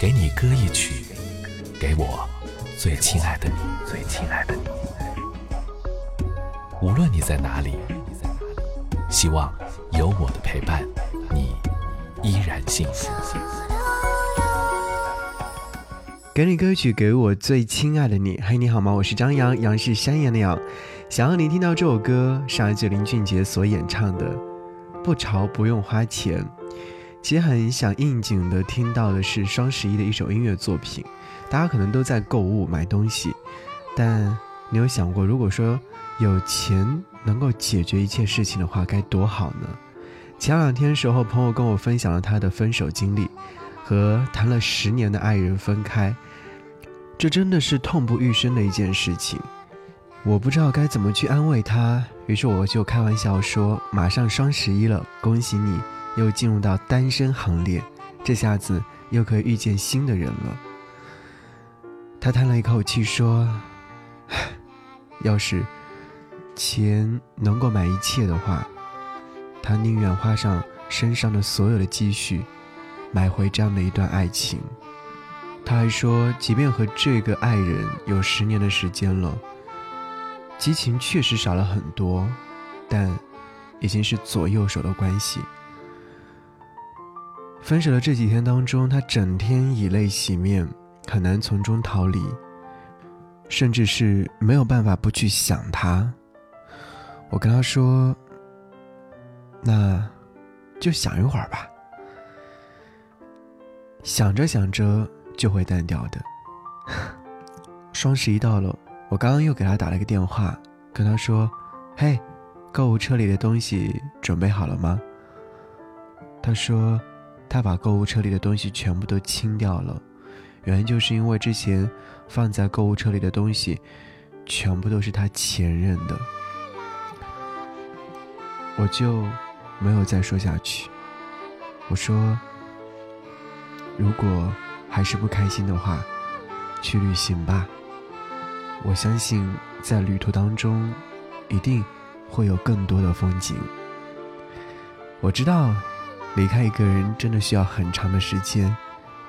给你歌一曲，给我最亲爱的你，最亲爱的你。无论你在哪里，希望有我的陪伴，你依然幸福。给你歌曲，给我最亲爱的你。嘿，你好吗？我是张扬，杨是山羊的羊。想要你听到这首歌，上一句林俊杰所演唱的《不潮不用花钱》。其实很想应景的听到的是双十一的一首音乐作品。大家可能都在购物买东西，但你有想过，如果说有钱能够解决一切事情的话，该多好呢？前两天时候，朋友跟我分享了他的分手经历，和谈了十年的爱人分开，这真的是痛不欲生的一件事情。我不知道该怎么去安慰他，于是我就开玩笑说：“马上双十一了，恭喜你又进入到单身行列，这下子又可以遇见新的人了。”他叹了一口气说：“要是钱能够买一切的话，他宁愿花上身上的所有的积蓄，买回这样的一段爱情。”他还说：“即便和这个爱人有十年的时间了。”激情确实少了很多，但已经是左右手的关系。分手的这几天当中，他整天以泪洗面，很难从中逃离，甚至是没有办法不去想他。我跟他说：“那就想一会儿吧。”想着想着就会淡掉的。双十一到了。我刚刚又给他打了个电话，跟他说：“嘿，购物车里的东西准备好了吗？”他说：“他把购物车里的东西全部都清掉了，原因就是因为之前放在购物车里的东西全部都是他前任的。”我就没有再说下去。我说：“如果还是不开心的话，去旅行吧。”我相信，在旅途当中，一定会有更多的风景。我知道，离开一个人真的需要很长的时间，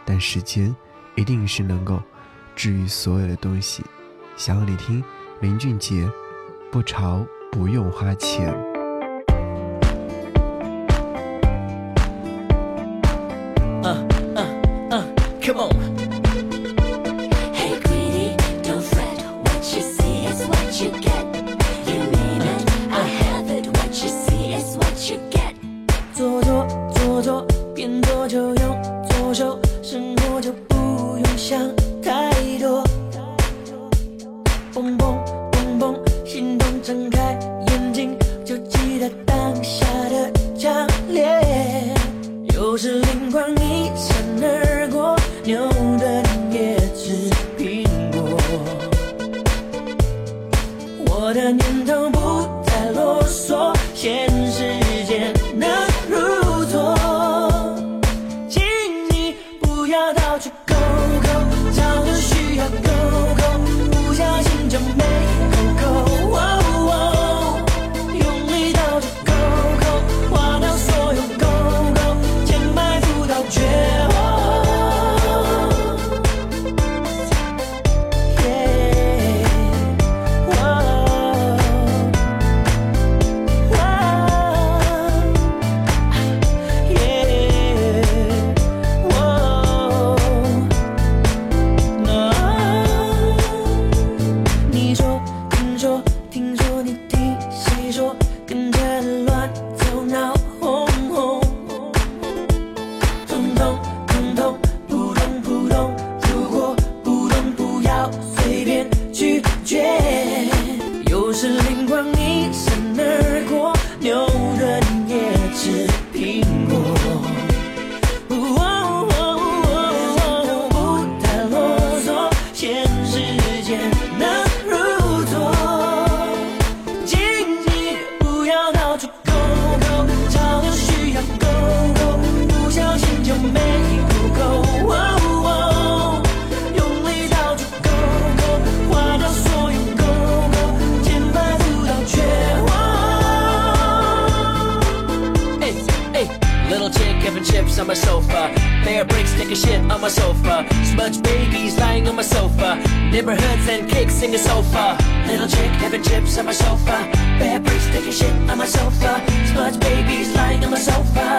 但时间一定是能够治愈所有的东西。想要你听林俊杰，不潮不用花钱。手，生活就不用想太多。砰砰砰砰，心动，睁开眼睛就记得当下的强烈。有时灵光一闪而过，牛顿也吃苹果。我的念头不再啰嗦。Taking shit on my sofa. Smudge babies lying on my sofa. Neighborhoods and cakes singing sofa. Little chick having chips on my sofa. Bad bricks taking shit on my sofa. Smudge babies lying on my sofa.